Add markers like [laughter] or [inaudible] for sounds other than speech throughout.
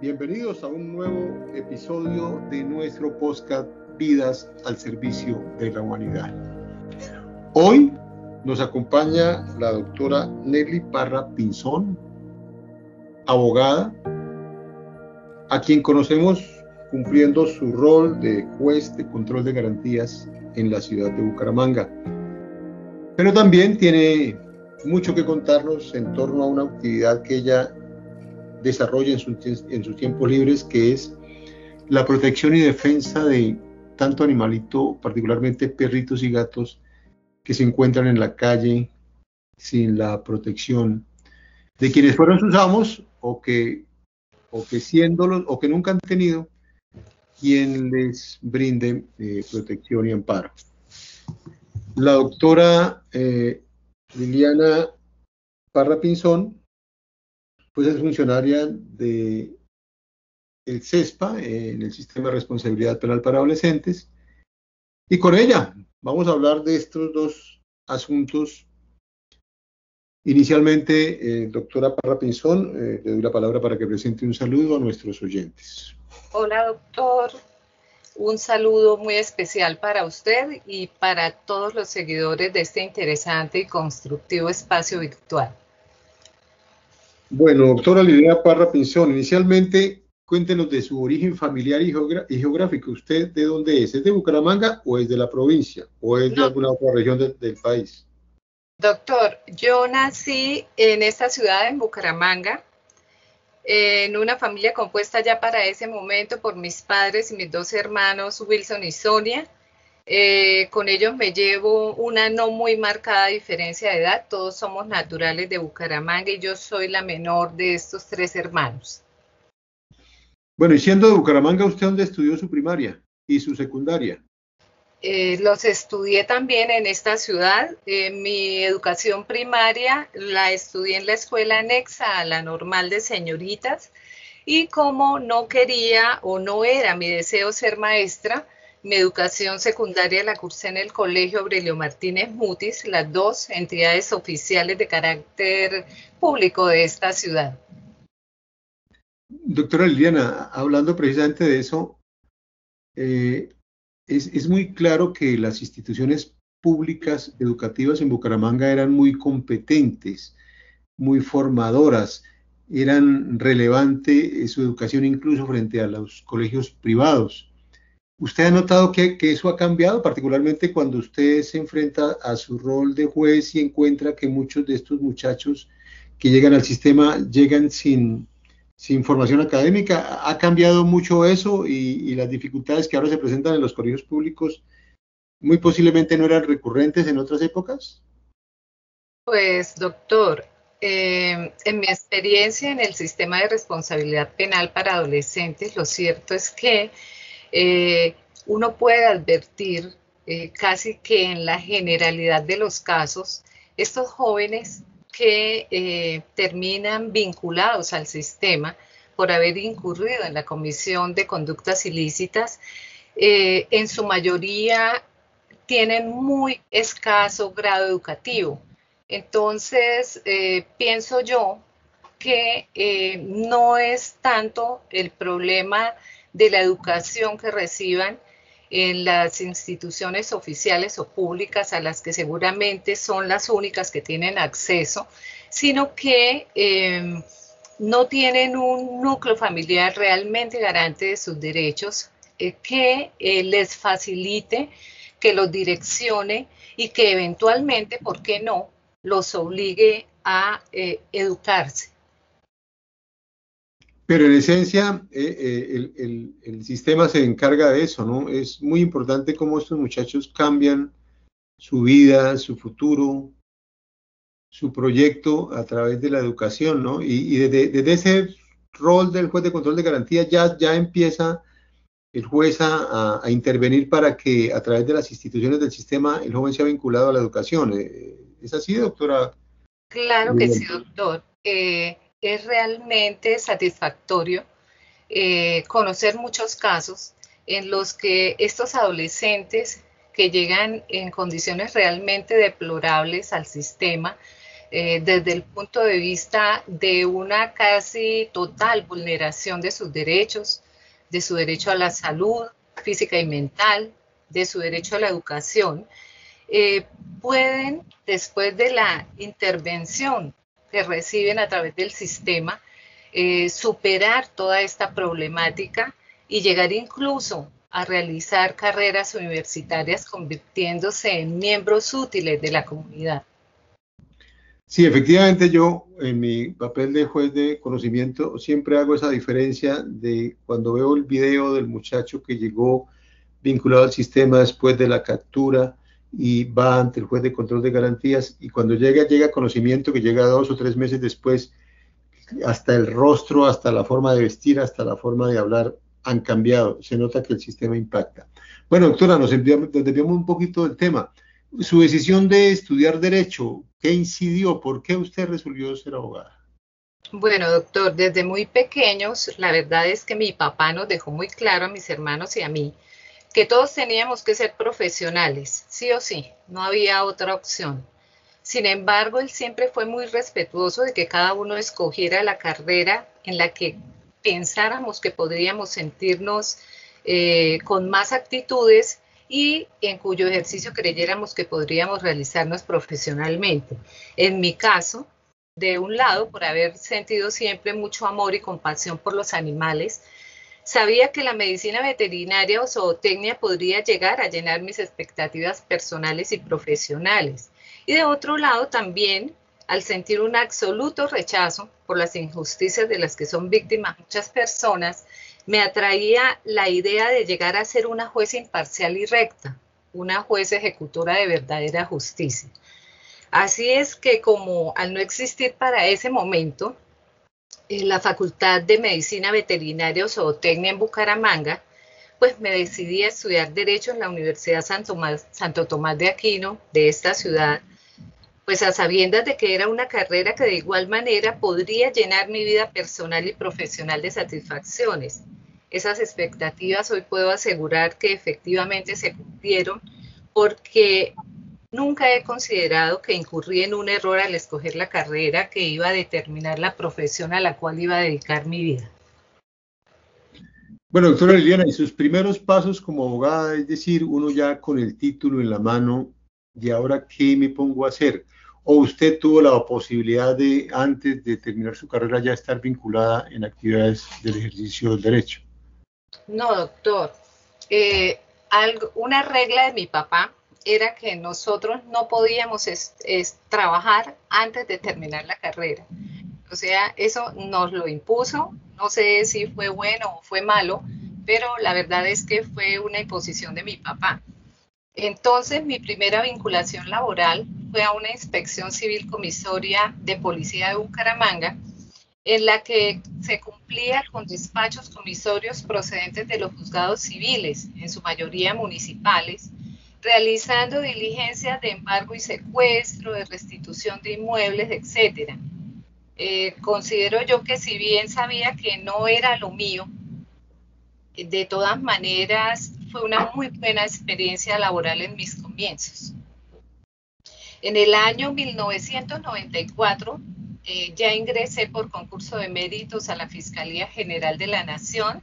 Bienvenidos a un nuevo episodio de nuestro podcast Vidas al Servicio de la Humanidad. Hoy nos acompaña la doctora Nelly Parra Pinzón, abogada, a quien conocemos cumpliendo su rol de juez de control de garantías en la ciudad de Bucaramanga. Pero también tiene mucho que contarnos en torno a una actividad que ella desarrolla en, sus tiempos libres, que es la protección y defensa de tanto animalito, particularmente perritos y gatos, que se encuentran en la calle sin la protección de quienes fueron sus amos o que, o que siéndolos o que nunca han tenido quien les brinde eh, protección y amparo. La doctora eh, Liliana Parra Pinzón, pues es funcionaria de el CESPA, en el Sistema de Responsabilidad Penal para Adolescentes, y con ella vamos a hablar de estos dos asuntos. Inicialmente, eh, doctora Parra Pinzón, eh, le doy la palabra para que presente un saludo a nuestros oyentes. Hola, doctor. Un saludo muy especial para usted y para todos los seguidores de este interesante y constructivo espacio virtual. Bueno, doctora Lidia Parra Pinzón, inicialmente cuéntenos de su origen familiar y, geográfico. ¿Usted de dónde es? ¿Es de Bucaramanga o es de la provincia? ¿O es de alguna otra región del país? Doctor, yo nací en esta ciudad, en Bucaramanga, en una familia compuesta ya para ese momento por mis padres y mis dos hermanos, Wilson y Sonia. Eh, con ellos me llevo una no muy marcada diferencia de edad. Todos somos naturales de Bucaramanga y yo soy la menor de estos tres hermanos. Bueno, y siendo de Bucaramanga, ¿usted dónde estudió su primaria y su secundaria? Eh, los estudié también en esta ciudad. Eh, mi educación primaria la estudié en la escuela anexa a la normal de señoritas y como no quería o no era mi deseo ser maestra, mi educación secundaria la cursé en el Colegio Aurelio Martínez Mutis, las dos entidades oficiales de carácter público de esta ciudad. Doctora Liliana, hablando precisamente de eso, eh, es, muy claro que las instituciones públicas educativas en Bucaramanga eran muy competentes, muy formadoras, eran relevante su educación incluso frente a los colegios privados. ¿Usted ha notado que, que, eso ha cambiado, particularmente cuando usted se enfrenta a su rol de juez y encuentra que muchos de estos muchachos que llegan al sistema llegan sin, sin formación académica. ¿Ha cambiado mucho eso y, las dificultades que ahora se presentan en los colegios públicos muy posiblemente no eran recurrentes en otras épocas? Pues, doctor, eh, en mi experiencia en el sistema de responsabilidad penal para adolescentes, lo cierto es que eh, uno puede advertir eh, casi que en la generalidad de los casos, estos jóvenes que eh, terminan vinculados al sistema por haber incurrido en la comisión de conductas ilícitas, en su mayoría tienen muy escaso grado educativo. Entonces, pienso yo que no es tanto el problema de la educación que reciban, en las instituciones oficiales o públicas a las que seguramente son las únicas que tienen acceso, sino que em, no tienen un núcleo familiar realmente garante de sus derechos eh, que eh, les facilite, que los direccione y que eventualmente, ¿por qué no?, los obligue a eh, educarse. Pero en esencia, eh, eh, el, sistema se encarga de eso, ¿no? Es muy importante cómo estos muchachos cambian su vida, su futuro, su proyecto a través de la educación, ¿no? Y, desde, ese rol del juez de control de garantía ya, ya empieza el juez a, intervenir para que a través de las instituciones del sistema el joven sea vinculado a la educación. Eh, ¿Es así, doctora? Claro que sí, doctor es realmente satisfactorio eh, conocer muchos casos en los que estos adolescentes que llegan en condiciones realmente deplorables al sistema eh, desde el punto de vista de una casi total vulneración de sus derechos, de su derecho a la salud física y mental, de su derecho a la educación, eh, pueden, después de la intervención que reciben a través del sistema, eh, superar toda esta problemática y llegar incluso a realizar carreras universitarias convirtiéndose en miembros útiles de la comunidad. Sí, efectivamente yo en mi papel de juez de conocimiento siempre hago esa diferencia de cuando veo el video del muchacho que llegó vinculado al sistema después de la captura y va ante el juez de control de garantías y cuando llega, llega conocimiento que llega dos o tres meses después, hasta el rostro, hasta la forma de vestir, hasta la forma de hablar han cambiado. Se nota que el sistema impacta. Bueno, doctora, nos desviamos un poquito del tema. Su decisión de estudiar Derecho, ¿qué incidió? ¿Por qué usted resolvió ser abogada? Bueno, doctor, desde muy pequeños, la verdad es que mi papá nos dejó muy claro a mis hermanos y a mí que todos teníamos que ser profesionales, sí o sí, no había otra opción. Sin embargo, él siempre fue muy respetuoso de que cada uno escogiera la carrera en la que pensáramos que podríamos sentirnos eh, con más actitudes y en cuyo ejercicio creyéramos que podríamos realizarnos profesionalmente. En mi caso, de un lado, por haber sentido siempre mucho amor y compasión por los animales, sabía que la medicina veterinaria o zootecnia podría llegar a llenar mis expectativas personales y profesionales. Y de otro lado también, al sentir un absoluto rechazo por las injusticias de las que son víctimas muchas personas, me atraía la idea de llegar a ser una jueza imparcial y recta, una jueza ejecutora de verdadera justicia. Así es que como al no existir para ese momento en la Facultad de Medicina Veterinaria o Zootecnia en Bucaramanga, pues me decidí a estudiar Derecho en la Universidad Santo Santo Tomás de Aquino de esta ciudad, pues a sabiendas de que era una carrera que de igual manera podría llenar mi vida personal y profesional de satisfacciones. Esas expectativas hoy puedo asegurar que efectivamente se cumplieron porque Nunca he considerado que incurrí en un error al escoger la carrera que iba a determinar la profesión a la cual iba a dedicar mi vida. Bueno, doctora Liliana, y sus primeros pasos como abogada, es decir, uno ya con el título en la mano, ¿y ahora qué me pongo a hacer? ¿O usted tuvo la posibilidad de, antes de terminar su carrera, ya estar vinculada en actividades del ejercicio del derecho? No, doctor. Eh, algo, una regla de mi papá era que nosotros no podíamos trabajar antes de terminar la carrera. O sea, eso nos lo impuso. No sé si fue bueno o fue malo, pero la verdad es que fue una imposición de mi papá. Entonces, mi primera vinculación laboral fue a una inspección civil comisoria de policía de Bucaramanga, en la que se cumplía con despachos comisorios procedentes de los juzgados civiles, en su mayoría municipales, realizando diligencias de embargo y secuestro, de restitución de inmuebles, etc. Eh, considero yo que si bien sabía que no era lo mío, de todas maneras fue una muy buena experiencia laboral en mis comienzos. En el año 1994 eh, ya ingresé por concurso de méritos a la Fiscalía General de la Nación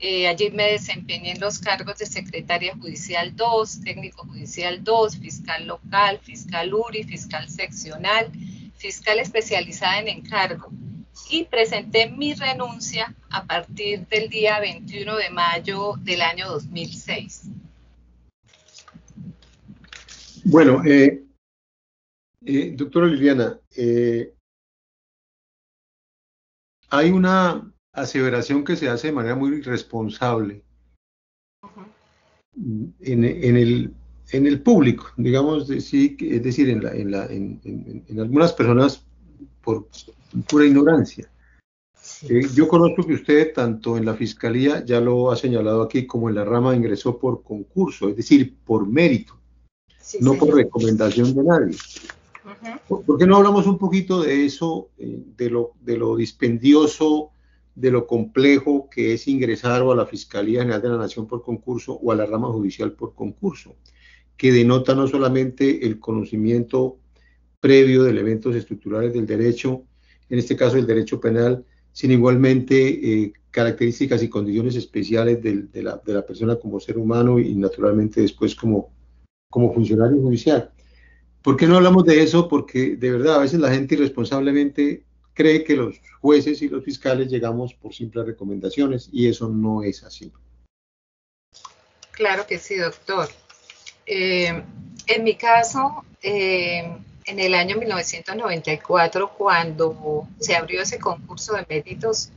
eh, allí me desempeñé en los cargos de secretaria judicial 2, técnico judicial 2, fiscal local, fiscal URI, fiscal seccional, fiscal especializada en encargo y presenté mi renuncia a partir del día 21 de mayo del año 2006. Bueno, eh, eh, doctora Liliana, hay una aseveración que se hace de manera muy irresponsable en, el, en el público, digamos, es decir, en, la, en, la, en, algunas personas por pura ignorancia. Eh, yo conozco que usted, tanto en la fiscalía, ya lo ha señalado aquí, como en la rama ingresó por concurso, es decir, por mérito, no por recomendación de nadie. ¿Por, qué no hablamos un poquito de eso, eh, de, lo, de lo dispendioso de lo complejo que es ingresar o a la Fiscalía General de la Nación por concurso o a la rama judicial por concurso, que denota no solamente el conocimiento previo de elementos estructurales del derecho, en este caso el derecho penal, sin igualmente eh, características y condiciones especiales de, la, persona como ser humano y naturalmente después como, como funcionario judicial. ¿Por qué no hablamos de eso? Porque de verdad a veces la gente irresponsablemente cree que los jueces y los fiscales llegamos por simples recomendaciones y eso no es así. Claro que sí, doctor. Eh, en mi caso, eh, en el año 1994, cuando se abrió ese concurso de méritos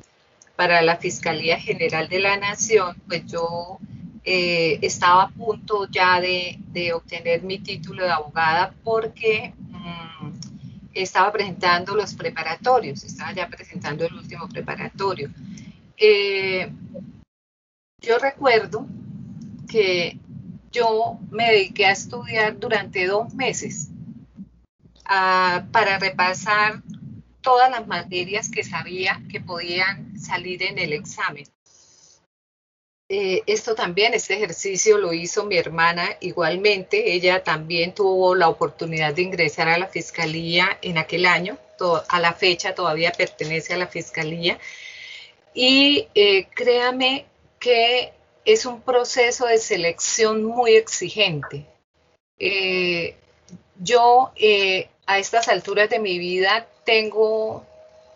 para la Fiscalía General de la Nación, pues yo eh, estaba a punto ya de, obtener mi título de abogada porque estaba presentando los preparatorios, estaba ya presentando el último preparatorio. yo recuerdo que yo me dediqué a estudiar durante dos meses para repasar todas las materias que sabía que podían salir en el examen. Eh, esto también, este ejercicio lo hizo mi hermana igualmente. Ella también tuvo la oportunidad de ingresar a la fiscalía en aquel año. a la fecha todavía pertenece a la fiscalía. Y eh, créame que es un proceso de selección muy exigente. Eh, yo a estas alturas de mi vida tengo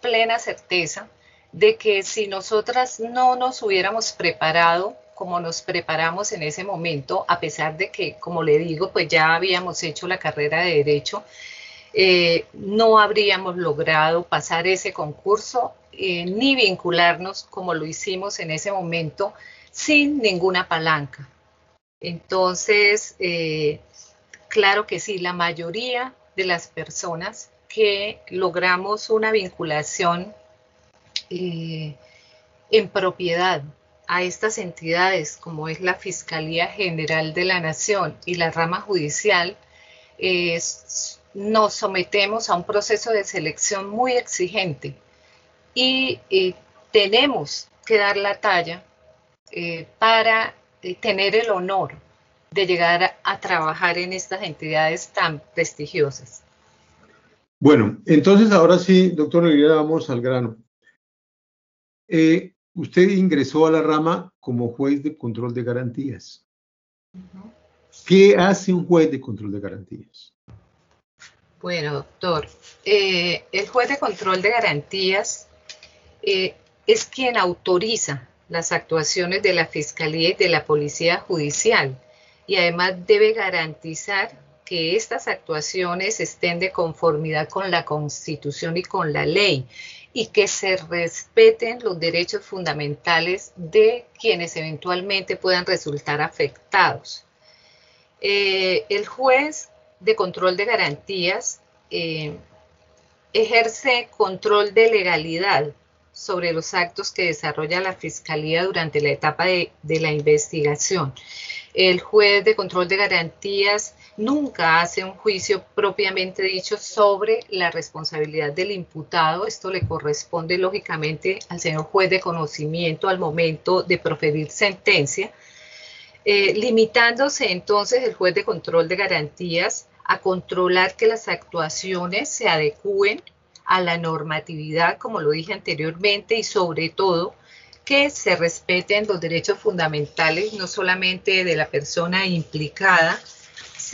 plena certeza de que si nosotras no nos hubiéramos preparado como nos preparamos en ese momento, a pesar de que, como le digo, pues ya habíamos hecho la carrera de derecho, eh, no habríamos logrado pasar ese concurso ni vincularnos como lo hicimos en ese momento sin ninguna palanca. Entonces, eh, claro que sí, la mayoría de las personas que logramos una vinculación eh, en propiedad a estas entidades como es la Fiscalía General de la Nación y la rama judicial, nos sometemos a un proceso de selección muy exigente y eh, tenemos que dar la talla eh, para tener el honor de llegar a, trabajar en estas entidades tan prestigiosas. Bueno, entonces ahora sí, doctor Olivera, vamos al grano. Eh, usted ingresó a la rama como juez de control de garantías. ¿Qué hace un juez de control de garantías? Bueno, doctor, el juez de control de garantías es quien autoriza las actuaciones de la Fiscalía y de la Policía Judicial y además debe garantizar que estas actuaciones estén de conformidad con la Constitución y con la ley y que se respeten los derechos fundamentales de quienes eventualmente puedan resultar afectados. Eh, el juez de control de garantías eh, ejerce control de legalidad sobre los actos que desarrolla la Fiscalía durante la etapa de, la investigación. El juez de control de garantías nunca hace un juicio propiamente dicho sobre la responsabilidad del imputado. Esto le corresponde lógicamente al señor juez de conocimiento al momento de proferir sentencia, eh, limitándose entonces el juez de control de garantías a controlar que las actuaciones se adecúen a la normatividad, como lo dije anteriormente, y sobre todo que se respeten los derechos fundamentales, no solamente de la persona implicada,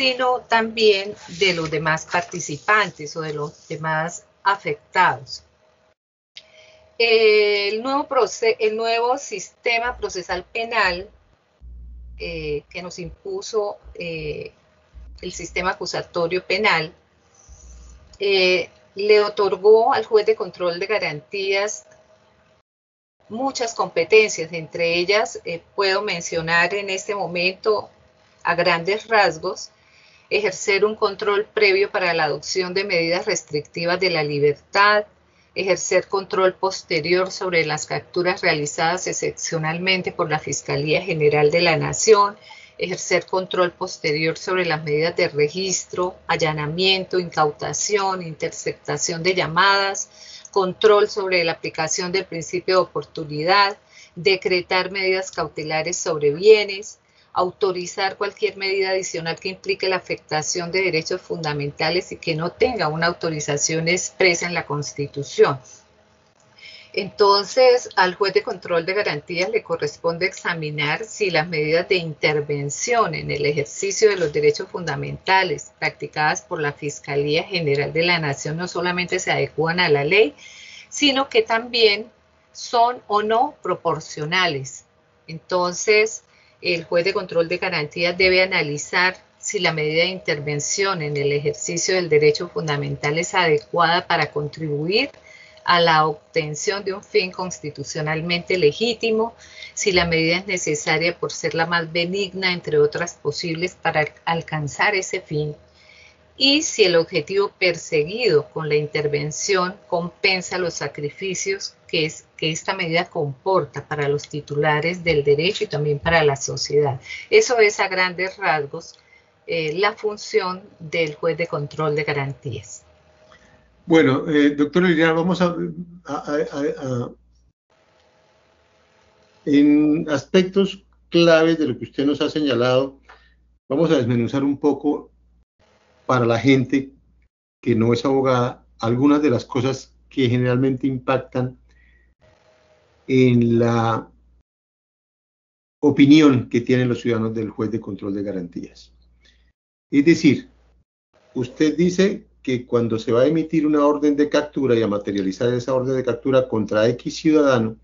sino también de los demás participantes o de los demás afectados. El nuevo, el nuevo sistema procesal penal eh, que nos impuso eh, el sistema acusatorio penal eh, le otorgó al juez de control de garantías muchas competencias, entre ellas puedo mencionar en este momento a grandes rasgos ejercer un control previo para la adopción de medidas restrictivas de la libertad, ejercer control posterior sobre las capturas realizadas excepcionalmente por la Fiscalía General de la Nación, ejercer control posterior sobre las medidas de registro, allanamiento, incautación, interceptación de llamadas, control sobre la aplicación del principio de oportunidad, decretar medidas cautelares sobre bienes, autorizar cualquier medida adicional que implique la afectación de derechos fundamentales y que no tenga una autorización expresa en la Constitución. Entonces, al juez de control de garantías le corresponde examinar si las medidas de intervención en el ejercicio de los derechos fundamentales practicadas por la Fiscalía General de la Nación no solamente se adecuan a la ley, sino que también son o no proporcionales. Entonces, el juez de control de garantías debe analizar si la medida de intervención en el ejercicio del derecho fundamental es adecuada para contribuir a la obtención de un fin constitucionalmente legítimo, si la medida es necesaria por ser la más benigna entre otras posibles para alcanzar ese fin y si el objetivo perseguido con la intervención compensa los sacrificios que, es, que esta medida comporta para los titulares del derecho y también para la sociedad. Eso es a grandes rasgos eh, la función del juez de control de garantías. Bueno, eh, doctor Liliana, vamos a, a, en aspectos claves de lo que usted nos ha señalado, vamos a desmenuzar un poco para la gente que no es abogada algunas de las cosas que generalmente impactan en la opinión que tienen los ciudadanos del juez de control de garantías. Es decir, usted dice que cuando se va a emitir una orden de captura y a materializar esa orden de captura contra X ciudadano,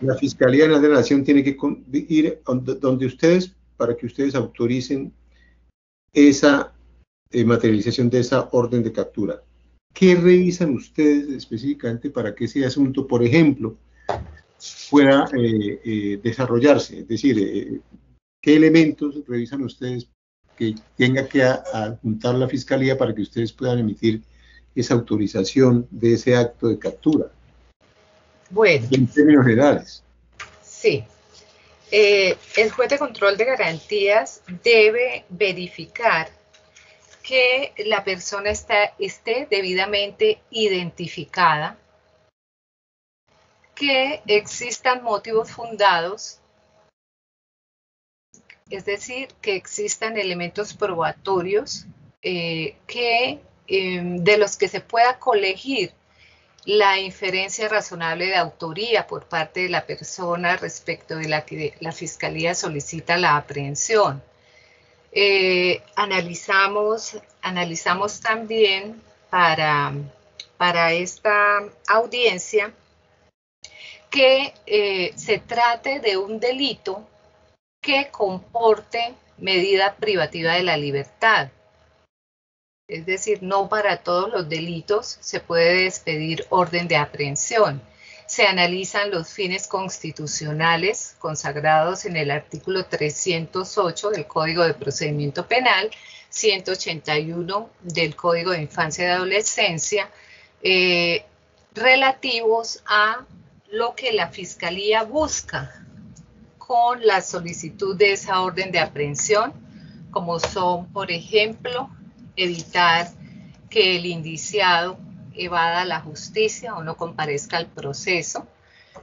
la Fiscalía de la Nación tiene que ir donde ustedes para que ustedes autoricen esa eh, materialización de esa orden de captura. ¿Qué revisan ustedes específicamente para que ese asunto, por ejemplo, pueda eh, eh, desarrollarse? Es decir, ¿qué elementos revisan ustedes que tenga que adjuntar la Fiscalía para que ustedes puedan emitir esa autorización de ese acto de captura? Bueno. En términos generales. Sí. el juez de control de garantías debe verificar que la persona está, esté debidamente identificada, que existan motivos fundados, es decir, que existan elementos probatorios eh, que, em, de los que se pueda colegir la inferencia razonable de autoría por parte de la persona respecto de la que la fiscalía solicita la aprehensión. Eh, analizamos, analizamos también para, para esta audiencia que eh, se trate de un delito que comporte medida privativa de la libertad. Es decir, no para todos los delitos se puede despedir orden de aprehensión se analizan los fines constitucionales consagrados en el artículo 308 del Código de Procedimiento Penal, 181 del Código de Infancia y Adolescencia, eh, relativos a lo que la Fiscalía busca con la solicitud de esa orden de aprehensión, como son, por ejemplo, evitar que el indiciado evada la justicia o no comparezca al proceso,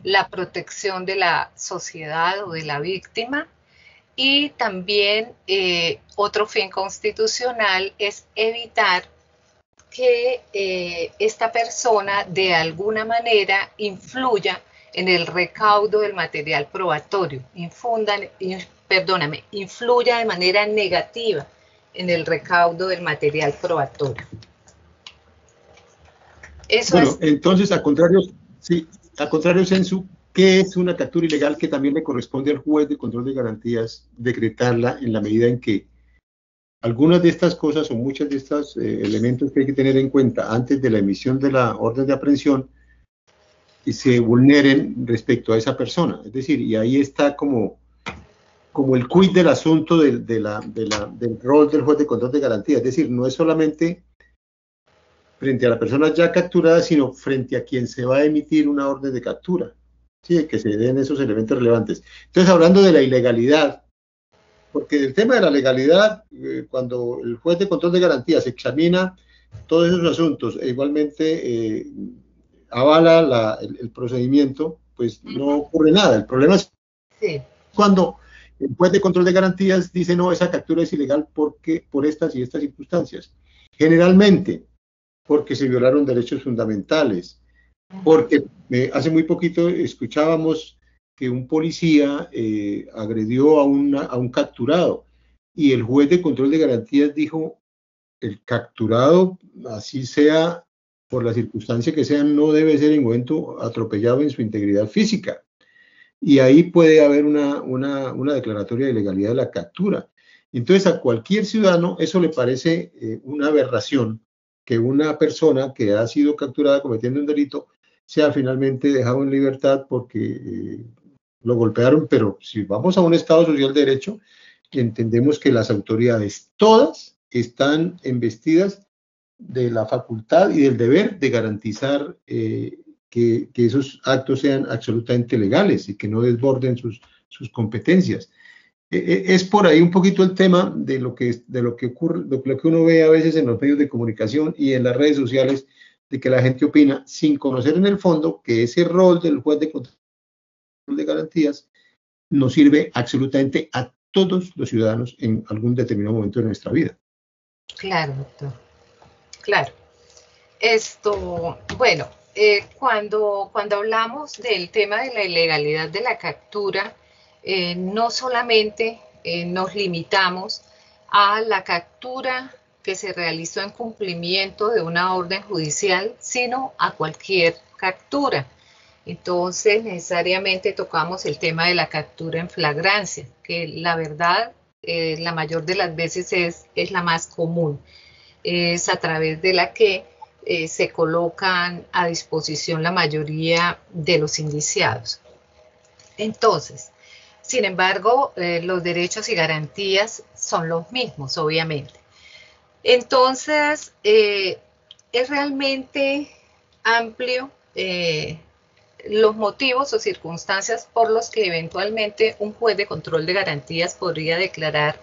la protección de la sociedad o de la víctima y también eh, otro fin constitucional es evitar que eh, esta persona de alguna manera influya en el recaudo del material probatorio, perdóname, influya de manera negativa en el recaudo del material probatorio bueno, entonces, a contrario, sí, a contrario, Sensu, ¿qué es una captura ilegal que también le corresponde al juez de control de garantías decretarla en la medida en que algunas de estas cosas o muchos de estos eh, elementos que hay que tener en cuenta antes de la emisión de la orden de aprehensión se vulneren respecto a esa persona? Es decir, y ahí está como como el quid del asunto del, de la, de la, del rol del juez de control de garantías. Es decir, no es solamente frente a la persona ya capturada, sino frente a quien se va a emitir una orden de captura. Sí, que se den esos elementos relevantes. Entonces, hablando de la ilegalidad, porque el tema de la legalidad, eh, cuando el juez de control de garantías examina todos esos asuntos e igualmente eh, avala el, procedimiento, pues no ocurre nada. El problema es cuando el juez de control de garantías dice, no, esa captura es ilegal porque, por estas y estas circunstancias. Generalmente, porque se violaron derechos fundamentales, porque eh, hace muy poquito escuchábamos que un policía eh, agredió a, a un capturado y el juez de control de garantías dijo, el capturado, así sea por la circunstancia que sea, no debe ser en momento atropellado en su integridad física. Y ahí puede haber una, una, declaratoria de ilegalidad de la captura. Entonces, a cualquier ciudadano eso le parece eh, una aberración que una persona que ha sido capturada cometiendo un delito sea finalmente dejado en libertad porque eh, lo golpearon, pero si vamos a un Estado social de derecho, entendemos que las autoridades todas están investidas de la facultad y del deber de garantizar eh, que, esos actos sean absolutamente legales y que no desborden sus, sus competencias. E, e, es por ahí un poquito el tema de lo que, de lo que ocurre, de lo que uno ve a veces en los medios de comunicación y en las redes sociales, de que la gente opina sin conocer en el fondo que ese rol del juez de control de garantías nos sirve absolutamente a todos los ciudadanos en algún determinado momento de nuestra vida. Claro, doctor. Claro. Esto, bueno, eh, cuando, cuando hablamos del tema de la ilegalidad de la captura, eh, no solamente eh, nos limitamos a la captura que se realizó en cumplimiento de una orden judicial, sino a cualquier captura. Entonces, necesariamente tocamos el tema de la captura en flagrancia, que la verdad, la mayor de las veces es, es la más común. Es a través de la que se colocan a disposición la mayoría de los indiciados. Entonces, sin embargo, eh, los derechos y garantías son los mismos, obviamente. Entonces, eh, es realmente amplio eh, los motivos o circunstancias por los que eventualmente un juez de control de garantías podría declarar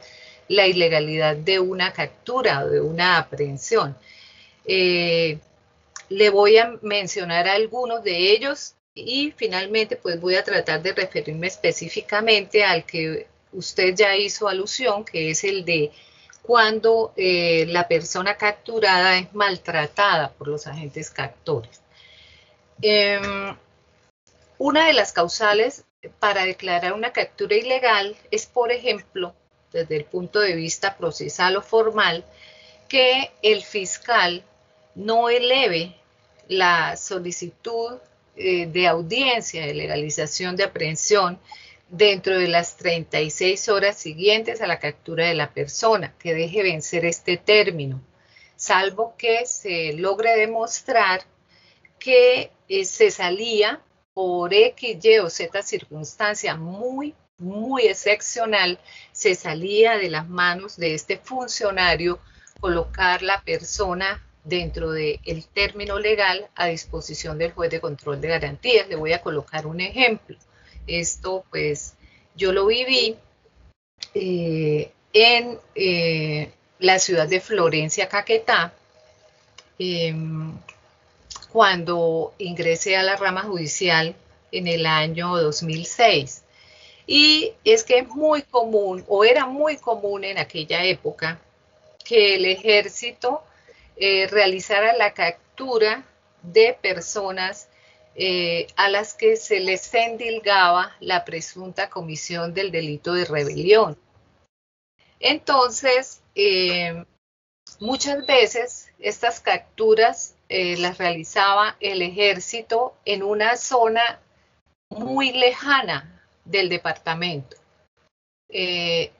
la ilegalidad de una captura o de una aprehensión. le voy a mencionar algunos de ellos y finalmente, pues voy a tratar de referirme específicamente al que usted ya hizo alusión, que es el de cuando eh, la persona capturada es maltratada por los agentes captores. Em, una de las causales para declarar una captura ilegal es, por ejemplo, desde el punto de vista procesal o formal, que el fiscal no eleve la solicitud eh, de audiencia de legalización de aprehensión dentro de las 36 horas siguientes a la captura de la persona, que deje vencer este término, salvo que se logre demostrar que eh, se salía por X, Y o Z circunstancia muy, muy excepcional, se salía de las manos de este funcionario colocar la persona dentro del término legal a disposición del juez de control de garantías. Le voy a colocar un ejemplo. Esto pues yo lo viví eh, en eh, la ciudad de Florencia, Caquetá, em, cuando ingresé a la rama judicial en el año 2006. Y es que es muy común, o era muy común en aquella época, que el ejército eh, realizara la captura de personas eh, a las que se les endilgaba la presunta comisión del delito de rebelión. Entonces, eh, muchas veces estas capturas las realizaba el ejército en una zona muy lejana del departamento.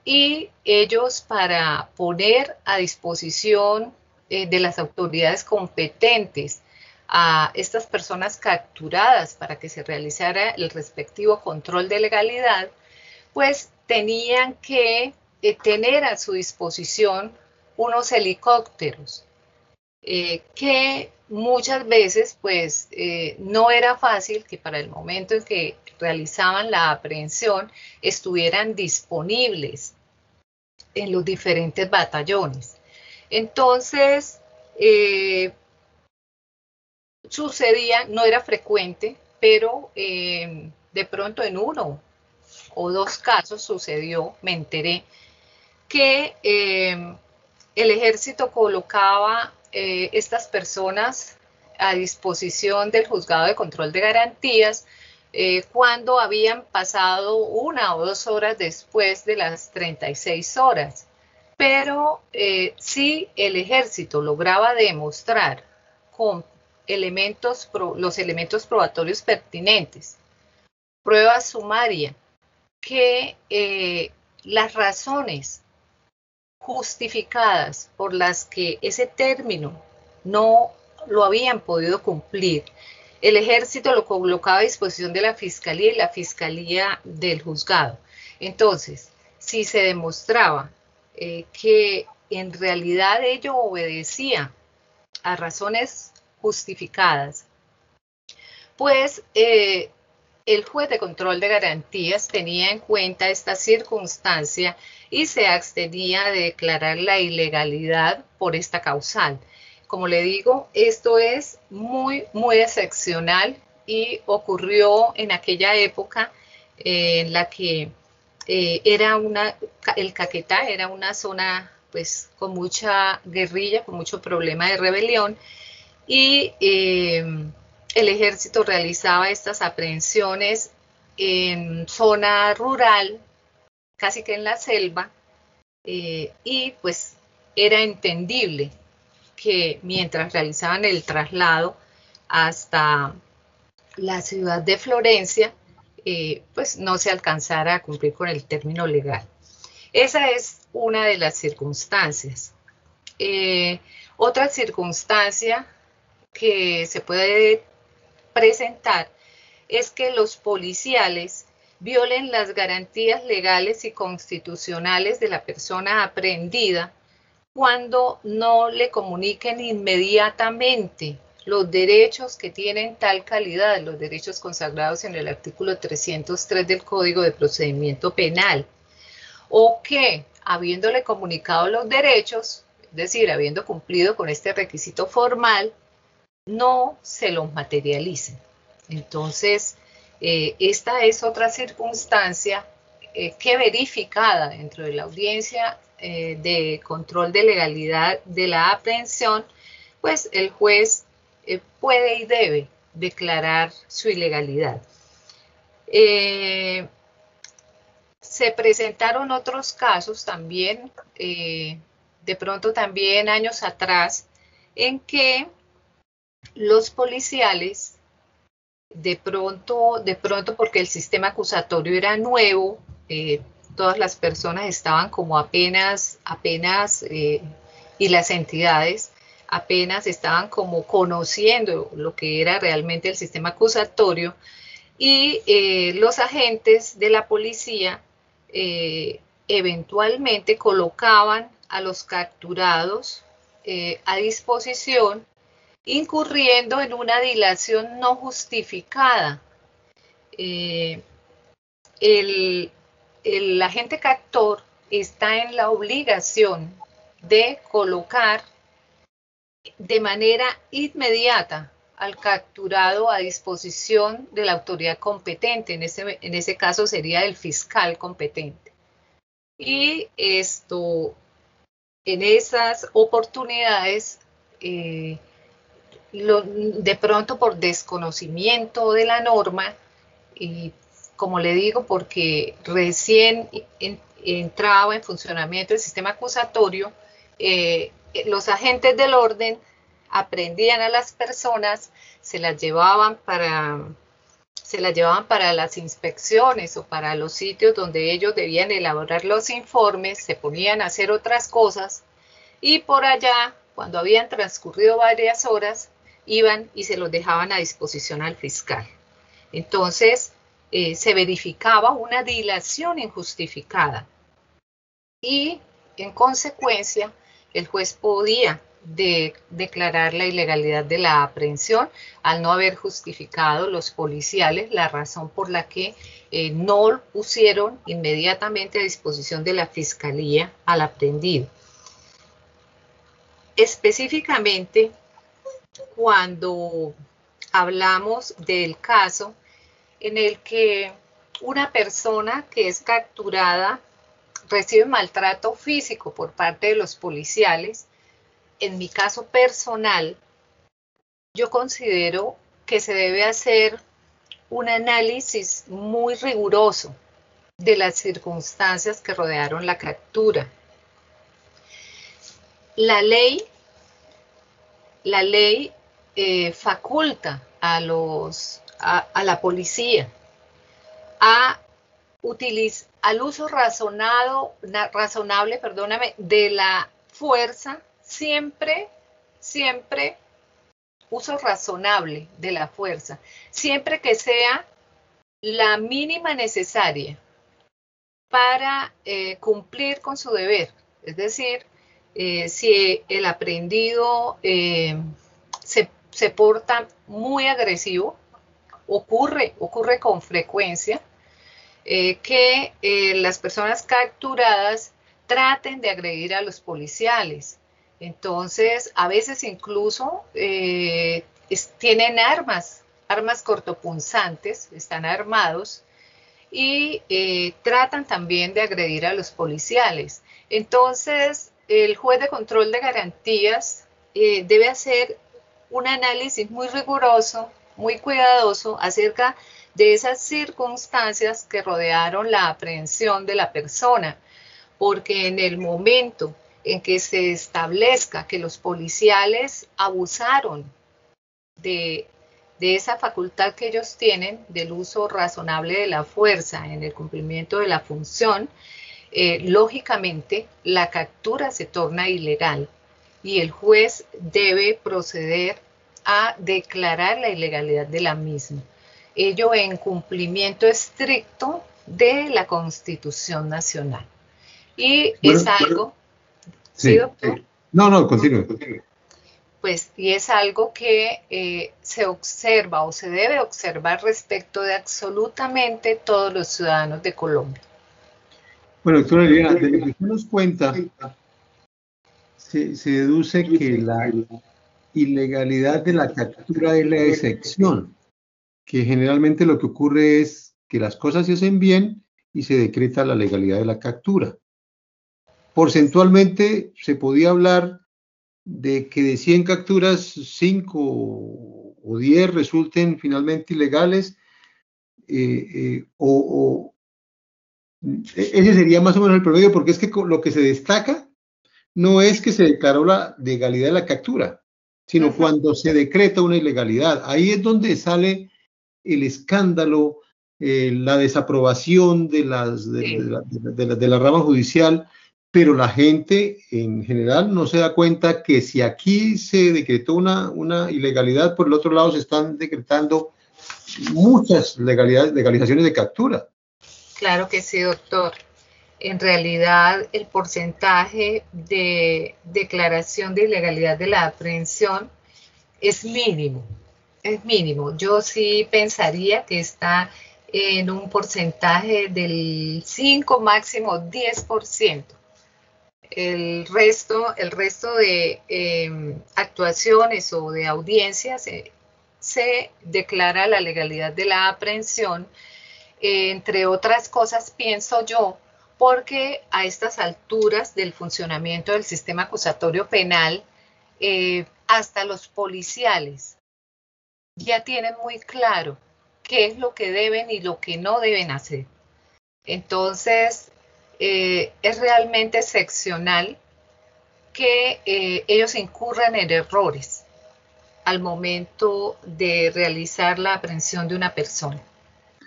y ellos para poner a disposición eh, de las autoridades competentes a estas personas capturadas para que se realizara el respectivo control de legalidad, pues tenían que eh, tener a su disposición unos helicópteros eh, que muchas veces pues no era fácil que para el momento en que realizaban la aprehensión estuvieran disponibles en los diferentes batallones. Entonces, eh, sucedía, no era frecuente, pero eh, de pronto en uno o dos casos sucedió, me enteré, que eh, el ejército colocaba estas personas a disposición del juzgado de control de garantías cuando habían pasado una o dos horas después de las 36 horas. Pero si el ejército lograba demostrar con elementos, los elementos probatorios pertinentes, prueba sumaria, que eh, las razones justificadas por las que ese término no lo habían podido cumplir, el ejército lo colocaba a disposición de la fiscalía y la fiscalía del juzgado. Entonces, si se demostraba eh, que en realidad ello obedecía a razones justificadas, pues eh, el juez de control de garantías tenía en cuenta esta circunstancia y se abstenía de declarar la ilegalidad por esta causal. Como le digo, esto es muy, muy excepcional y ocurrió en aquella época en la que eh, era una, el Caquetá era una zona pues con mucha guerrilla, con mucho problema de rebelión y eh, el ejército realizaba estas aprehensiones en zona rural, casi que en la selva, eh, y pues era entendible que mientras realizaban el traslado hasta la ciudad de Florencia, eh, pues no se alcanzara a cumplir con el término legal. Esa es una de las circunstancias. Eh, otra circunstancia que se puede presentar es que los policiales violen las garantías legales y constitucionales de la persona aprehendida cuando no le comuniquen inmediatamente los derechos que tienen tal calidad, los derechos consagrados en el artículo 303 del Código de Procedimiento Penal, o que, habiéndole comunicado los derechos, es decir, habiendo cumplido con este requisito formal, no se los materialicen. Entonces, eh, esta es otra circunstancia eh, que verificada dentro de la audiencia eh, de control de legalidad de la aprehensión, pues el juez puede y debe declarar su ilegalidad. se presentaron otros casos también, de pronto también años atrás, en que los policiales, de pronto, de pronto porque el sistema acusatorio era nuevo, eh, todas las personas estaban como apenas, apenas, eh, y las entidades apenas estaban como conociendo lo que era realmente el sistema acusatorio y eh, los agentes de la policía eventualmente colocaban a los capturados a disposición incurriendo en una dilación no justificada. Eh, el, agente captor está en la obligación de colocar de manera inmediata al capturado a disposición de la autoridad competente, en ese, en ese caso sería el fiscal competente. Y esto, en esas oportunidades, eh, de pronto por desconocimiento de la norma y como le digo, porque recién entraba en funcionamiento el sistema acusatorio, eh, los agentes del orden aprendían a las personas, se las llevaban para se las llevaban para las inspecciones o para los sitios donde ellos debían elaborar los informes, se ponían a hacer otras cosas y por allá, cuando habían transcurrido varias horas, iban y se los dejaban a disposición al fiscal. Entonces, eh, se verificaba una dilación injustificada y, en consecuencia, el juez podía declarar la ilegalidad de la aprehensión al no haber justificado los policiales la razón por la que eh, no pusieron inmediatamente a disposición de la fiscalía al aprendido. Específicamente, cuando hablamos del caso en el que una persona que es capturada recibe maltrato físico por parte de los policiales, en mi caso personal, yo considero que se debe hacer un análisis muy riguroso de las circunstancias que rodearon la captura. La ley, la ley eh, faculta a, los, a, la policía a utilizar al uso razonado, razonable perdóname, de la fuerza, siempre, siempre uso razonable de la fuerza, siempre que sea la mínima necesaria para eh, cumplir con su deber. Es decir, eh, si el aprendido eh, se, se, porta muy agresivo, ocurre, ocurre con frecuencia, que las personas capturadas traten de agredir a los policiales. Entonces, a veces incluso eh, tienen armas, armas cortopunzantes, están armados y eh, tratan también de agredir a los policiales. Entonces, el juez de control de garantías eh, debe hacer un análisis muy riguroso, muy cuidadoso acerca de esas circunstancias que rodearon la aprehensión de la persona, porque en el momento en que se establezca que los policiales abusaron de, esa facultad que ellos tienen del uso razonable de la fuerza en el cumplimiento de la función, eh, lógicamente la captura se torna ilegal y el juez debe proceder a declarar la ilegalidad de la misma. Ello en cumplimiento estricto de la Constitución Nacional. Y es algo Sí, No, no, continúe, continúe. Pues, y es algo que eh, se observa o se debe observar respecto de absolutamente todos los ciudadanos de Colombia. Bueno, doctora Liliana, de lo que nos cuenta, se, se deduce que la ilegalidad de la captura es la excepción, que generalmente lo que ocurre es que las cosas se hacen bien y se decreta la legalidad de la captura. Porcentualmente se podía hablar de que de 100 capturas, 5 o 10 resulten finalmente ilegales, eh, eh, o, e-, ese sería más o menos el promedio, porque es que lo que se destaca no es que se declaró la legalidad de la captura, sino cuando se decreta una ilegalidad. Ahí es donde sale el escándalo, eh, la desaprobación de, las, de la rama judicial pero la gente en general no se da cuenta que si aquí se decretó una, una ilegalidad, por el otro lado se están decretando muchas legalidades, legalizaciones de captura. Claro que sí, doctor. En realidad, el porcentaje de declaración de ilegalidad de la aprehensión es mínimo, es mínimo. Yo sí pensaría que está en un porcentaje del 5, máximo 10% el resto, el resto de em, actuaciones o de audiencias eh, se declara la legalidad de la aprehensión, entre otras cosas, pienso yo, porque a estas alturas del funcionamiento del sistema acusatorio penal, eh, hasta los policiales ya tienen muy claro qué es lo que deben y lo que no deben hacer. Entonces, eh, es realmente excepcional que eh, ellos incurran en errores al momento de realizar la aprehensión de una persona.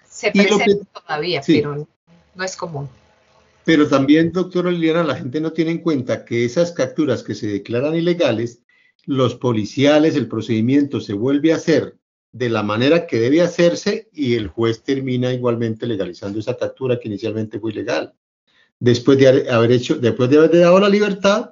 Se presenta todavía, pero no es común. Pero también, doctora Liliana, la gente no tiene en cuenta que esas capturas que se declaran ilegales, los policiales, el procedimiento se vuelve a hacer de la manera que debe hacerse y el juez termina igualmente legalizando esa captura que inicialmente fue ilegal después de haber hecho, después de haber dado la libertad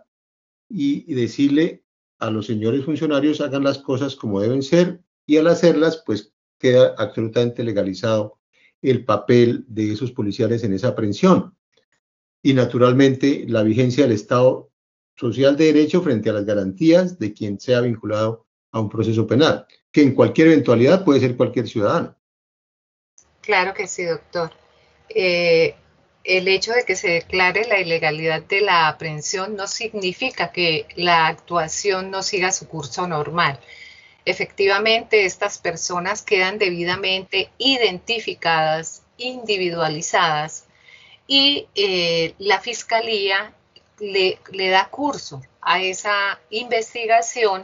y, decirle a los señores funcionarios hagan las cosas como deben ser y al hacerlas pues queda absolutamente legalizado el papel de esos policiales en esa aprehensión. Y naturalmente la vigencia del Estado social de derecho frente a las garantías de quien sea vinculado a un proceso penal, que en cualquier eventualidad puede ser cualquier ciudadano. Claro que sí, doctor. eh, el hecho de que se declare la ilegalidad de la aprehensión no significa que la actuación no siga su curso normal. Efectivamente, estas personas quedan debidamente identificadas, individualizadas y eh, la fiscalía le, da curso a esa investigación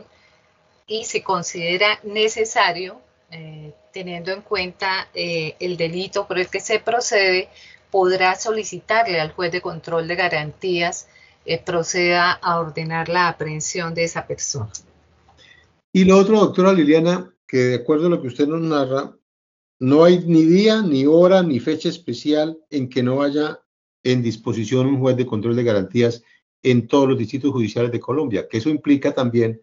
y se considera necesario, eh, teniendo en cuenta eh, el delito por el que se procede, podrá solicitarle al juez de control de garantías proceda a ordenar la aprehensión de esa persona. Y lo otro, doctora Liliana, que de acuerdo a lo que usted nos narra, no hay ni día, ni hora, ni fecha especial en que no haya en disposición un juez de control de garantías en todos los distritos judiciales de Colombia, que eso implica también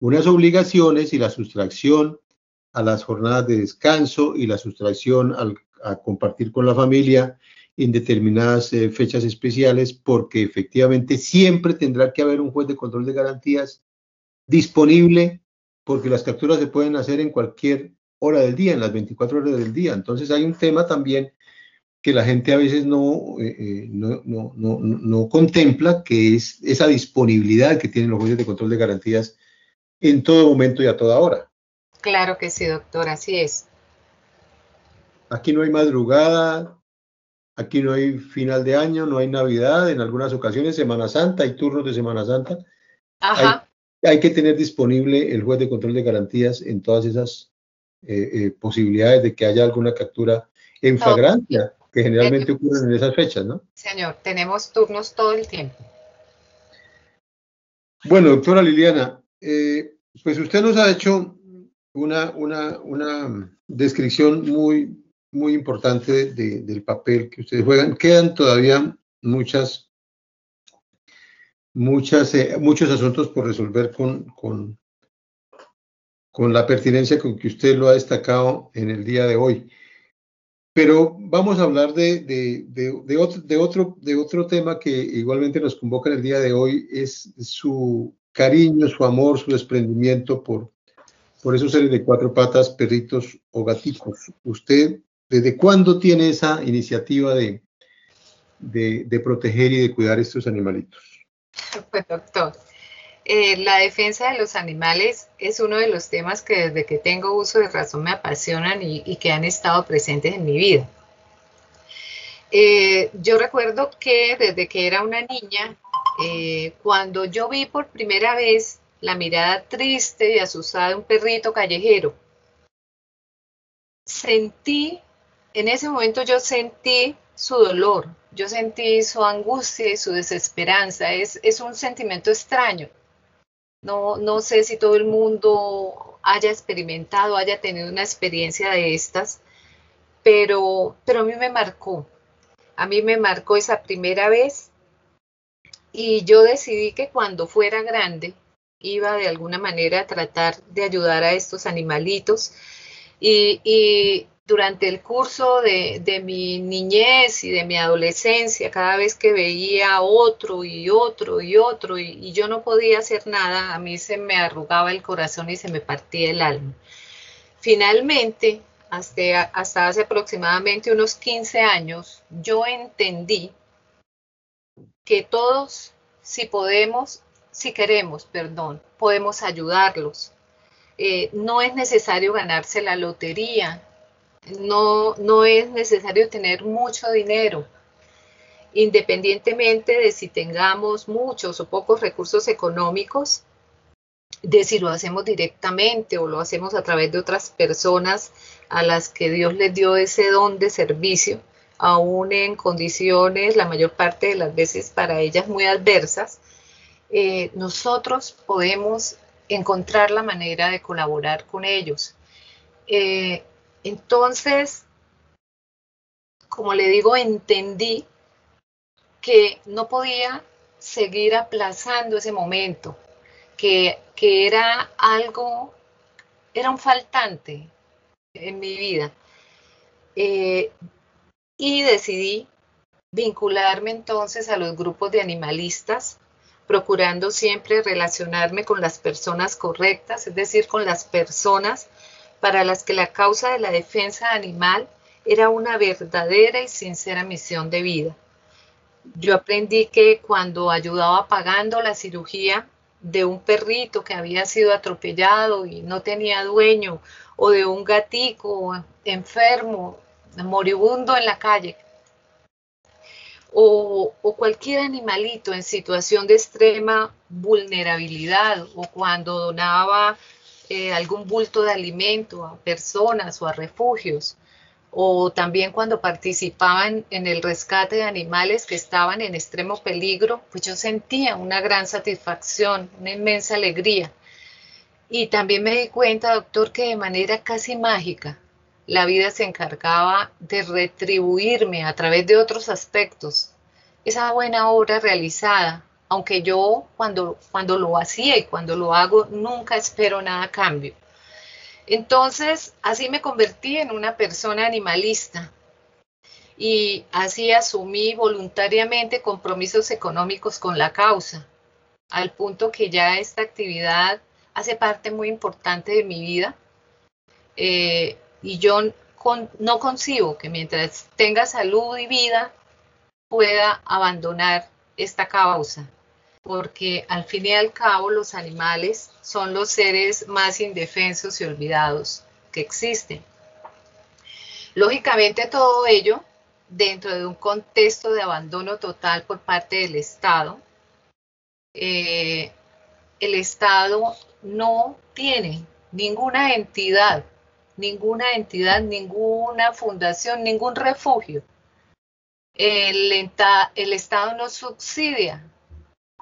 unas obligaciones y la sustracción a las jornadas de descanso y la sustracción a compartir con la familia en determinadas eh, fechas especiales, porque efectivamente siempre tendrá que haber un juez de control de garantías disponible porque las capturas se pueden hacer en cualquier hora del día, en las 24 horas del día. Entonces hay un tema también que la gente a veces no, eh, eh, no, no, no, contempla, que es esa disponibilidad que tienen los jueces de control de garantías en todo momento y a toda hora. Claro que sí, doctor, así es. Aquí no hay madrugada, aquí no hay final de año, no hay Navidad, en algunas ocasiones Semana Santa, hay turnos de Semana Santa. Ajá hay que tener disponible el juez de control de garantías en todas esas eh, eh, posibilidades de que haya alguna captura en flagrancia, que generalmente ocurren en esas fechas, ¿no? Señor, tenemos turnos todo el tiempo. Bueno, doctora Liliana, eh, pues usted nos ha hecho una, una, una descripción muy, muy importante del papel que ustedes juegan. Quedan todavía muchas muchas, eh, muchos asuntos por resolver con, con, con la pertinencia con que usted lo ha destacado en el día de hoy. Pero vamos a hablar de, de, de, otro, de, otro, de otro tema que igualmente nos convoca en el día de hoy, es su cariño, su amor, su desprendimiento por, por esos seres de cuatro patas, perritos o gatitos. ¿Usted desde cuándo tiene esa iniciativa de, de proteger y de cuidar estos animalitos? Pues doctor, eh, la defensa de los animales es uno de los temas que desde que tengo uso de razón me apasionan y, que han estado presentes en mi vida. Eh, yo recuerdo que desde que era una niña, eh, cuando yo vi por primera vez la mirada triste y asustada de un perrito callejero, sentí, en ese momento yo sentí su dolor, yo sentí su angustia y su desesperanza. Es, es un sentimiento extraño. No, no sé si todo el mundo haya experimentado, haya tenido una experiencia de estas, pero, pero a mí me marcó. A mí me marcó esa primera vez y yo decidí que cuando fuera grande iba de alguna manera a tratar de ayudar a estos animalitos y, y durante el curso de, mi niñez y de mi adolescencia, cada vez que veía otro y otro y otro y, yo no podía hacer nada, a mí se me arrugaba el corazón y se me partía el alma. Finalmente, hasta, hace aproximadamente unos 15 años, yo entendí que todos, si podemos, si queremos, perdón, podemos ayudarlos. Eh, no es necesario ganarse la lotería, no, es necesario tener mucho dinero, independientemente de si tengamos muchos o pocos recursos económicos, de si lo hacemos directamente o lo hacemos a través de otras personas a las que Dios les dio ese don de servicio, aún en condiciones, la mayor parte de las veces para ellas muy adversas, eh, nosotros podemos encontrar la manera de colaborar con ellos. Eh, entonces, como le digo, entendí que no podía seguir aplazando ese momento, que, era algo, era un faltante en mi vida. Eh, y decidí vincularme entonces a los grupos de animalistas, procurando siempre relacionarme con las personas correctas, es decir, con las personas para las que la causa de la defensa animal era una verdadera y sincera misión de vida. Yo aprendí que cuando ayudaba pagando la cirugía de un perrito que había sido atropellado y no tenía dueño, o de un gatico enfermo, moribundo en la calle, o, cualquier animalito en situación de extrema vulnerabilidad, o cuando donaba eh, algún bulto de alimento a personas o a refugios, o también cuando participaban en el rescate de animales que estaban en extremo peligro, pues yo sentía una gran satisfacción, una inmensa alegría. Y también me di cuenta, doctor, que de manera casi mágica la vida se encargaba de retribuirme a través de otros aspectos esa buena obra realizada, aunque yo cuando, cuando lo hacía y cuando lo hago nunca espero nada a cambio. Entonces, así me convertí en una persona animalista y así asumí voluntariamente compromisos económicos con la causa, al punto que ya esta actividad hace parte muy importante de mi vida. Eh, y yo no concibo que mientras tenga salud y vida pueda abandonar esta causa, porque al fin y al cabo los animales son los seres más indefensos y olvidados que existen. Lógicamente todo ello dentro de un contexto de abandono total por parte del Estado. Eh, el Estado no tiene ninguna entidad, ninguna entidad, ninguna fundación, ningún refugio. El, el Estado no subsidia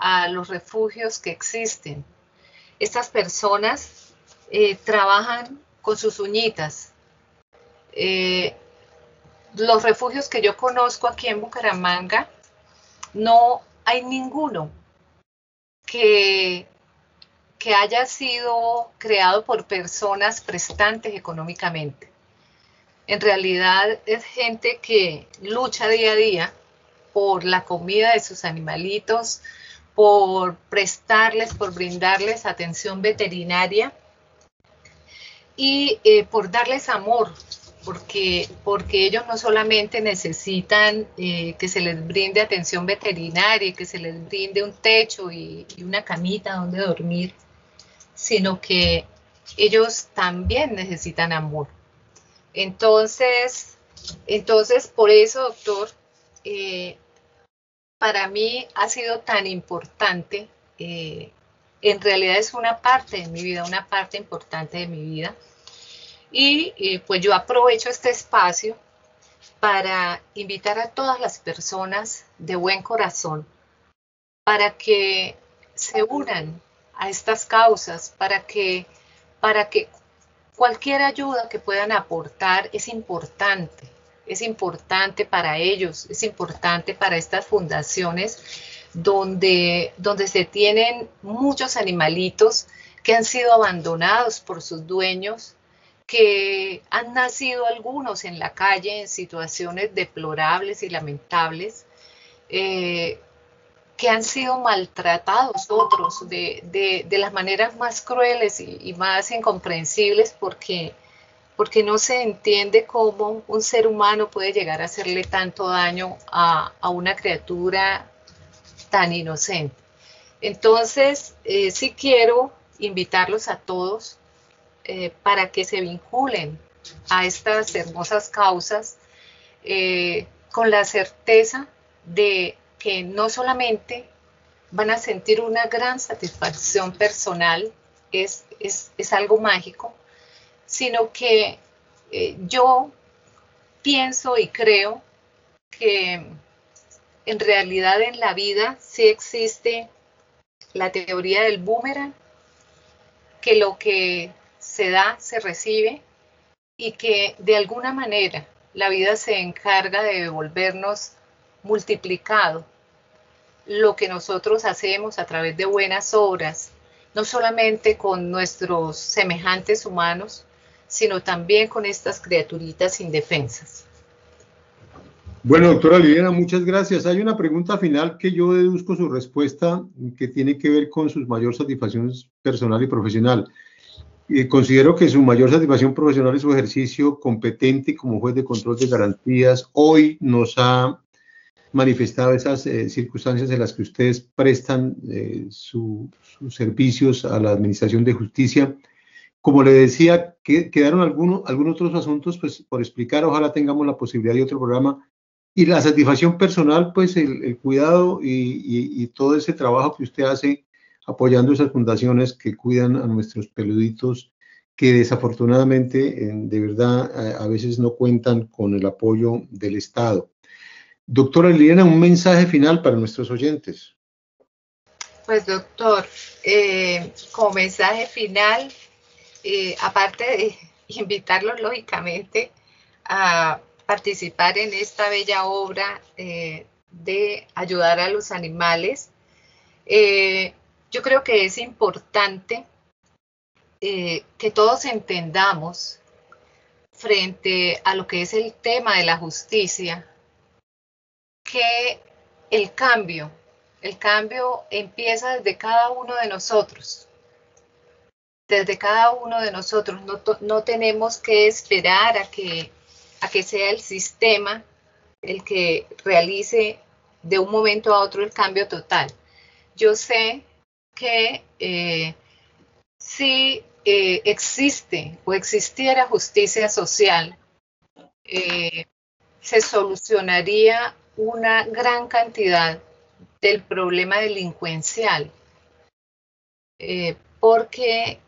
a los refugios que existen estas personas eh, trabajan con sus uñitas. Eh, los refugios que yo conozco aquí en Bucaramanga, no hay ninguno que, que haya sido creado por personas prestantes económicamente. En realidad es gente que lucha día a día por la comida de sus animalitos, por prestarles, por brindarles atención veterinaria y eh, por darles amor, porque, porque ellos no solamente necesitan eh, que se les brinde atención veterinaria, que se les brinde un techo y, una camita donde dormir, sino que ellos también necesitan amor. Entonces, entonces por eso, doctor, eh, para mí ha sido tan importante. Eh, en realidad es una parte de mi vida, una parte importante de mi vida. Y eh, pues yo aprovecho este espacio para invitar a todas las personas de buen corazón para que se unan a estas causas, para que, para que cualquier ayuda que puedan aportar es importante es importante para ellos, es importante para estas fundaciones donde, donde se tienen muchos animalitos que han sido abandonados por sus dueños, que han nacido algunos en la calle en situaciones deplorables y lamentables, eh, que han sido maltratados otros de, las maneras más crueles y más incomprensibles porque porque no se entiende cómo un ser humano puede llegar a hacerle tanto daño a, una criatura tan inocente. Entonces, eh, sí quiero invitarlos a todos eh, para que se vinculen a estas hermosas causas eh, con la certeza de que no solamente van a sentir una gran satisfacción personal, es, es algo mágico, sino que eh, yo pienso y creo que en realidad en la vida sí existe la teoría del boomerang, que lo que se da se recibe y que de alguna manera la vida se encarga de devolvernos multiplicado. Lo que nosotros hacemos a través de buenas obras, no solamente con nuestros semejantes humanos, sino también con estas criaturitas indefensas. Bueno, doctora Liliana, muchas gracias. Hay una pregunta final que yo deduzco su respuesta que tiene que ver con su mayor satisfacción personal y profesional. considero que su mayor satisfacción profesional es su ejercicio competente como juez de control de garantías. Hoy nos ha manifestado esas eh, circunstancias en las que ustedes prestan eh, sus servicios a la Administración de Justicia. Como le decía, que, quedaron algunos, algunos otros asuntos pues, por explicar. Ojalá tengamos la posibilidad de otro programa. Y la satisfacción personal, pues el, cuidado y, y todo ese trabajo que usted hace apoyando esas fundaciones que cuidan a nuestros peluditos que desafortunadamente, de verdad, a veces no cuentan con el apoyo del Estado. Doctora Liliana, un mensaje final para nuestros oyentes. Pues doctor, eh, como mensaje final, eh, aparte de [laughs] invitarlos lógicamente a participar en esta bella obra eh, de ayudar a los animales, yo creo que es importante eh, que todos entendamos frente a lo que es el tema de la justicia, que el cambio, el cambio empieza desde cada uno de nosotros. Desde cada uno de nosotros. No, no tenemos que esperar a que, a que sea el sistema el que realice de un momento a otro el cambio total. Yo sé que eh, si eh, existe o existiera justicia social, eh, se solucionaría una gran cantidad del problema delincuencial, porque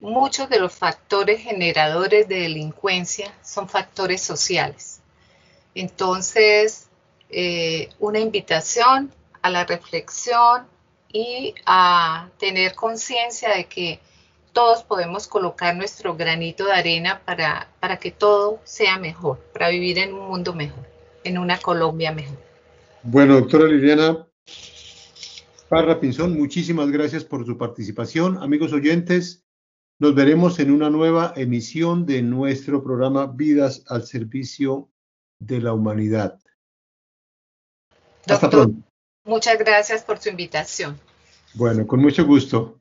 muchos de los factores generadores de delincuencia son factores sociales. Entonces, una invitación a la reflexión, y a tener conciencia de que todos podemos colocar nuestro granito de arena para, para que todo sea mejor, para vivir en un mundo mejor, en una Colombia mejor. Bueno, doctora Liliana Parra Pinzón, muchísimas gracias por su participación. Amigos oyentes, nos veremos en una nueva emisión de nuestro programa Vidas al Servicio de la Humanidad. Hasta pronto. Muchas gracias por su invitación. Bueno, con mucho gusto.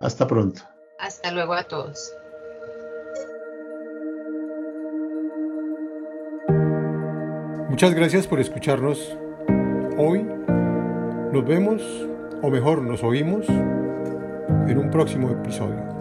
Hasta pronto. Hasta luego a todos. Muchas gracias por escucharnos hoy. Nos vemos, o mejor, nos oímos en un próximo episodio.